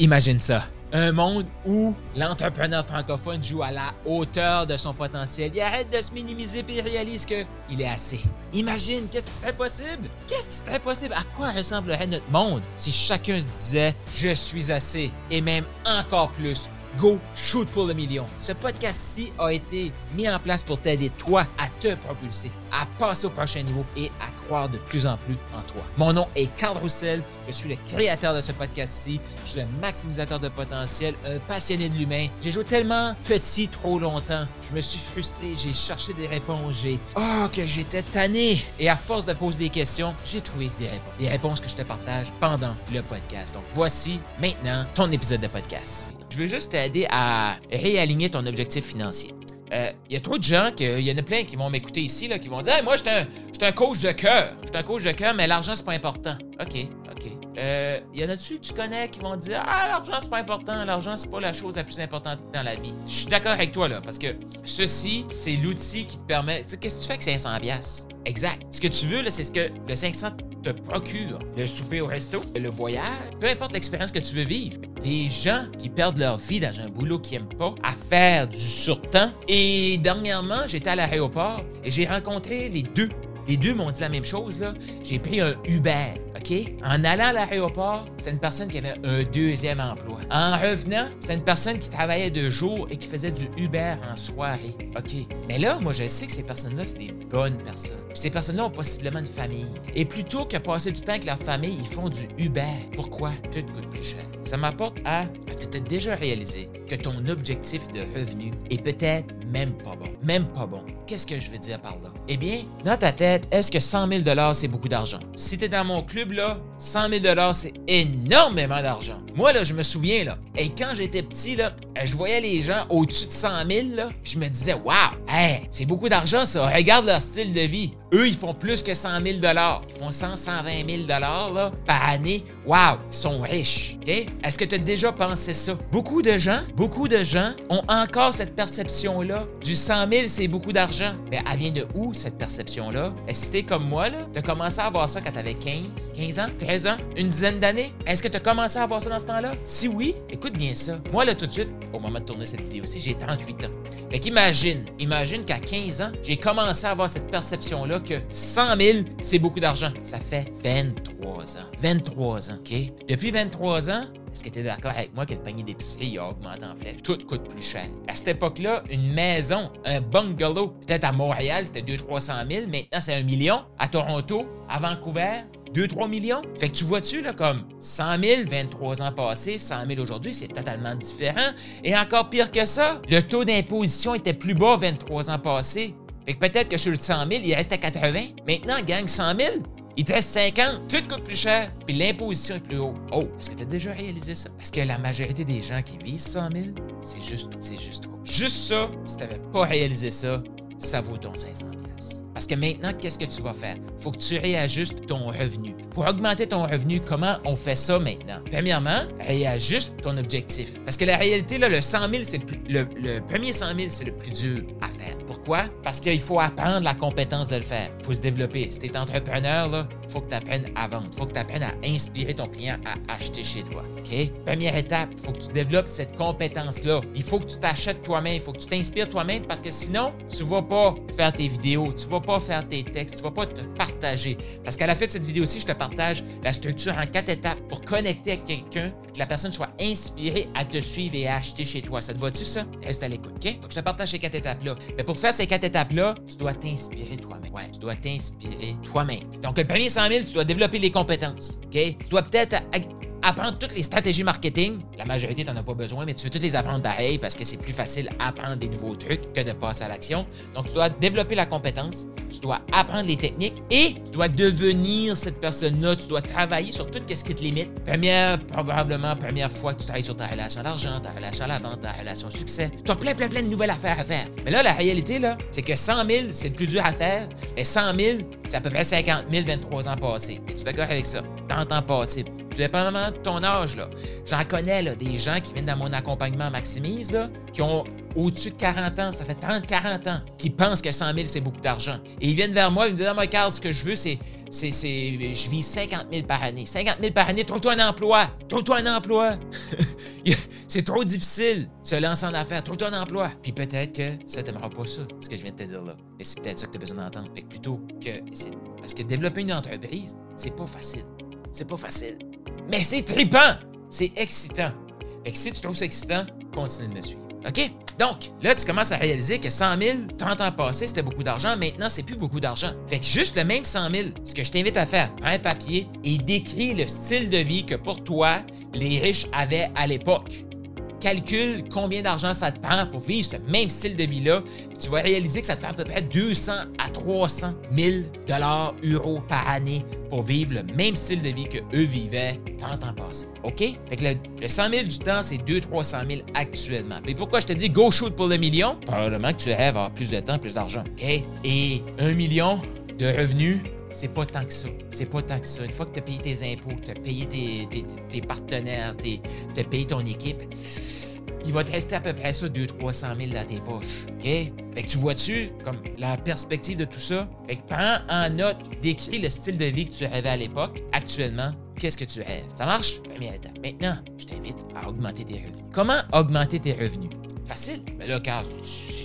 Imagine ça. Un monde où l'entrepreneur francophone joue à la hauteur de son potentiel. Il arrête de se minimiser et il réalise qu'il est assez. Imagine, qu'est-ce qui serait possible? Qu'est-ce qui serait possible? À quoi ressemblerait notre monde si chacun se disait Je suis assez et même encore plus Go Shoot pour le million. Ce podcast-ci a été mis en place pour t'aider toi à te propulser, à passer au prochain niveau et à croire de plus en plus en toi. Mon nom est Carl Roussel, je suis le créateur de ce podcast-ci, je suis un maximisateur de potentiel, un passionné de l'humain. J'ai joué tellement petit trop longtemps, je me suis frustré, j'ai cherché des réponses, j'ai oh que j'étais tanné et à force de poser des questions, j'ai trouvé des réponses, des réponses que je te partage pendant le podcast. Donc voici maintenant ton épisode de podcast. Je veux juste t'aider à réaligner ton objectif financier. Il euh, y a trop de gens, il y en a plein qui vont m'écouter ici, là, qui vont dire Moi, je suis un, coach de cœur. Je suis un coach de cœur, mais l'argent, c'est pas important. OK, OK. Il euh, y en a-tu que tu connais qui vont dire Ah, l'argent, c'est pas important. L'argent, c'est pas la chose la plus importante dans la vie. Je suis d'accord avec toi, là, parce que ceci, c'est l'outil qui te permet. Qu'est-ce que tu fais avec 500$? Exact. Ce que tu veux, là, c'est ce que le 500 te procure. Le souper au resto, le voyage, peu importe l'expérience que tu veux vivre. Les gens qui perdent leur vie dans un boulot qu'ils n'aiment pas, à faire du surtemps. Et dernièrement, j'étais à l'aéroport et j'ai rencontré les deux les deux m'ont dit la même chose. Là. J'ai pris un Uber, OK? En allant à l'aéroport, c'est une personne qui avait un deuxième emploi. En revenant, c'est une personne qui travaillait de jour et qui faisait du Uber en soirée. OK? Mais là, moi, je sais que ces personnes-là, c'est des bonnes personnes. ces personnes-là ont possiblement une famille. Et plutôt que passer du temps avec leur famille, ils font du Uber. Pourquoi? Tout coûte plus cher. Ça m'apporte à... Est-ce que tu as déjà réalisé que ton objectif de revenu est peut-être même pas bon? Même pas bon. Qu'est-ce que je veux dire par là? Eh bien, dans ta tête, est-ce que 100 000 c'est beaucoup d'argent? Si tu es dans mon club, là, 100 000 c'est énormément d'argent. Moi, là, je me souviens, là, et quand j'étais petit, là, je voyais les gens au-dessus de 100 000, là, puis je me disais, waouh, c'est beaucoup d'argent, ça. Regarde leur style de vie. Eux, ils font plus que 100 000 Ils font 100, 120 000 là, par année. Waouh, ils sont riches. OK? Est-ce que tu as déjà pensé ça? Beaucoup de gens, beaucoup de gens ont encore cette perception-là du 100 000, c'est beaucoup d'argent. Mais elle vient de où, cette perception-là? Est-ce que t'es comme moi, là? T'as commencé à avoir ça quand t'avais 15, 15 ans, 13 ans, une dizaine d'années? Est-ce que t'as commencé à avoir ça dans ce temps-là? Si oui, écoute bien ça. Moi, là, tout de suite, au moment de tourner cette vidéo-ci, j'ai 38 ans. Fait qu'imagine, imagine qu'à 15 ans, j'ai commencé à avoir cette perception-là que 100 000, c'est beaucoup d'argent. Ça fait 23 ans. 23 ans, OK? Depuis 23 ans, est-ce que tu es d'accord avec moi que le panier d'épicerie a augmenté en flèche? Tout coûte plus cher. À cette époque-là, une maison, un bungalow, peut-être à Montréal, c'était 200-300 000. Maintenant, c'est un million. À Toronto, à Vancouver, 2-3 millions. Fait que tu vois-tu, là, comme 100 000, 23 ans passés, 100 000 aujourd'hui, c'est totalement différent. Et encore pire que ça, le taux d'imposition était plus bas 23 ans passés. Fait que peut-être que sur le 100 000, il reste à 80. Maintenant, gang 100 000, il te reste 50. Tout coûte plus cher. Puis l'imposition est plus haute. Oh, est-ce que tu as déjà réalisé ça? Parce que la majorité des gens qui visent 100 000, c'est juste, c'est juste trop. Juste ça, si tu n'avais pas réalisé ça, ça vaut ton 500 parce que maintenant, qu'est-ce que tu vas faire? Faut que tu réajustes ton revenu. Pour augmenter ton revenu, comment on fait ça maintenant? Premièrement, réajuste ton objectif. Parce que la réalité, là, le 100 000, c'est le, premier 100 000, c'est le plus dur à faire. Pourquoi? Parce qu'il faut apprendre la compétence de le faire. Il faut se développer. Si tu es entrepreneur, faut que tu apprennes à vendre. Faut que tu apprennes à inspirer ton client à acheter chez toi. Première étape, il faut que tu développes cette compétence-là. Il faut que tu t'achètes toi-même. Il faut que tu t'inspires toi-même parce que sinon, tu ne vas pas faire tes vidéos. Tu ne vas pas faire tes textes. Tu ne vas pas te partager. Parce qu'à la fin de cette vidéo-ci, je te partage la structure en quatre étapes pour connecter avec quelqu'un, que la personne soit inspirée à te suivre et à acheter chez toi. Ça te va-tu, ça? Reste à l'écoute, OK? Donc, je te partage ces quatre étapes-là. Mais pour faire ces quatre étapes-là, tu dois t'inspirer toi-même. Ouais, tu dois t'inspirer toi-même. Donc, le premier 100 000, tu dois développer les compétences. OK? Tu dois peut-être apprendre toutes les stratégies marketing. La majorité, tu n'en as pas besoin, mais tu veux toutes les apprendre pareil parce que c'est plus facile d'apprendre des nouveaux trucs que de passer à l'action. Donc, tu dois développer la compétence, tu dois apprendre les techniques et tu dois devenir cette personne-là. Tu dois travailler sur tout ce qui te limite. Première, probablement, première fois que tu travailles sur ta relation à l'argent, ta relation à la vente, ta relation au succès. Tu as plein, plein, plein de nouvelles affaires à faire. Mais là, la réalité, là, c'est que 100 000, c'est le plus dur à faire. Et 100 000, c'est à peu près 50 000, 23 ans passés. Es-tu d'accord avec ça? Tant temps passé dépendamment de ton âge, là. J'en connais des gens qui viennent dans mon accompagnement Maximise, là, qui ont au-dessus de 40 ans, ça fait 30, 40 ans, qui pensent que 100 000, c'est beaucoup d'argent. Et ils viennent vers moi, ils me disent, ah, moi, Carl, ce que je veux, c'est, c'est, c'est, je vis 50 000 par année. 50 000 par année, trouve-toi un emploi. Trouve-toi un emploi. c'est trop difficile, se lancer en affaires. Trouve-toi un emploi. Puis peut-être que ça t'aimera pas ça, ce que je viens de te dire là. Mais c'est peut-être ça que tu as besoin d'entendre. Plutôt que, parce que développer une entreprise, c'est pas facile. C'est pas facile. Mais c'est trippant. C'est excitant. Fait que si tu trouves ça excitant, continue de me suivre. OK? Donc, là, tu commences à réaliser que 100 000, 30 ans passés, c'était beaucoup d'argent. Maintenant, c'est plus beaucoup d'argent. Fait que juste le même 100 000, ce que je t'invite à faire, prends un papier et décris le style de vie que pour toi, les riches avaient à l'époque calcule combien d'argent ça te prend pour vivre ce même style de vie-là, tu vas réaliser que ça te prend à peu près 200 à 300 000 dollars, euros par année pour vivre le même style de vie que eux vivaient tant temps passé. OK? Fait que le, 100 000 du temps, c'est 200-300 000 actuellement. Mais pourquoi je te dis go shoot pour le million? Probablement que tu rêves avoir plus de temps, plus d'argent. OK? Et un million de revenus, c'est pas tant que ça. C'est pas tant que ça. Une fois que tu as payé tes impôts, tu as payé tes, partenaires, tu as payé ton équipe, il va te rester à peu près ça, 200-300 000 dans tes poches. OK? Fait que tu vois-tu, comme la perspective de tout ça? Fait que prends en note, décris le style de vie que tu rêvais à l'époque. Actuellement, qu'est-ce que tu rêves? Ça marche? Première étape. Maintenant, je t'invite à augmenter tes revenus. Comment augmenter tes revenus? Facile. Mais là, car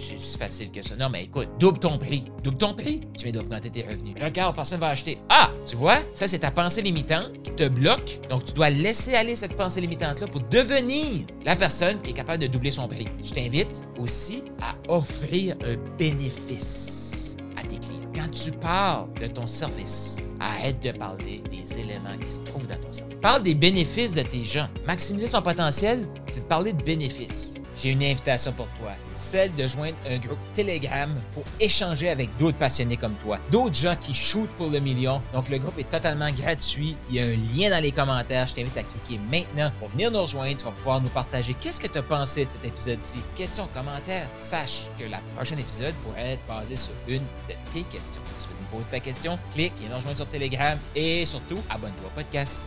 c'est si facile que ça. Non, mais écoute, double ton prix. Double ton prix, tu viens d'augmenter tes revenus. Regarde, personne va acheter. Ah, tu vois, ça, c'est ta pensée limitante qui te bloque. Donc, tu dois laisser aller cette pensée limitante-là pour devenir la personne qui est capable de doubler son prix. Je t'invite aussi à offrir un bénéfice à tes clients. Quand tu parles de ton service, arrête de parler des éléments qui se trouvent dans ton service. Parle des bénéfices de tes gens. Maximiser son potentiel, c'est de parler de bénéfices j'ai une invitation pour toi, celle de joindre un groupe Telegram pour échanger avec d'autres passionnés comme toi, d'autres gens qui shootent pour le million. Donc le groupe est totalement gratuit, il y a un lien dans les commentaires, je t'invite à cliquer maintenant pour venir nous rejoindre, tu vas pouvoir nous partager qu'est-ce que tu as pensé de cet épisode-ci. Questions, commentaires, sache que la prochaine épisode pourrait être basé sur une de tes questions. Si tu veux nous poser ta question, clique, viens nous rejoindre sur Telegram et surtout, abonne-toi au podcast.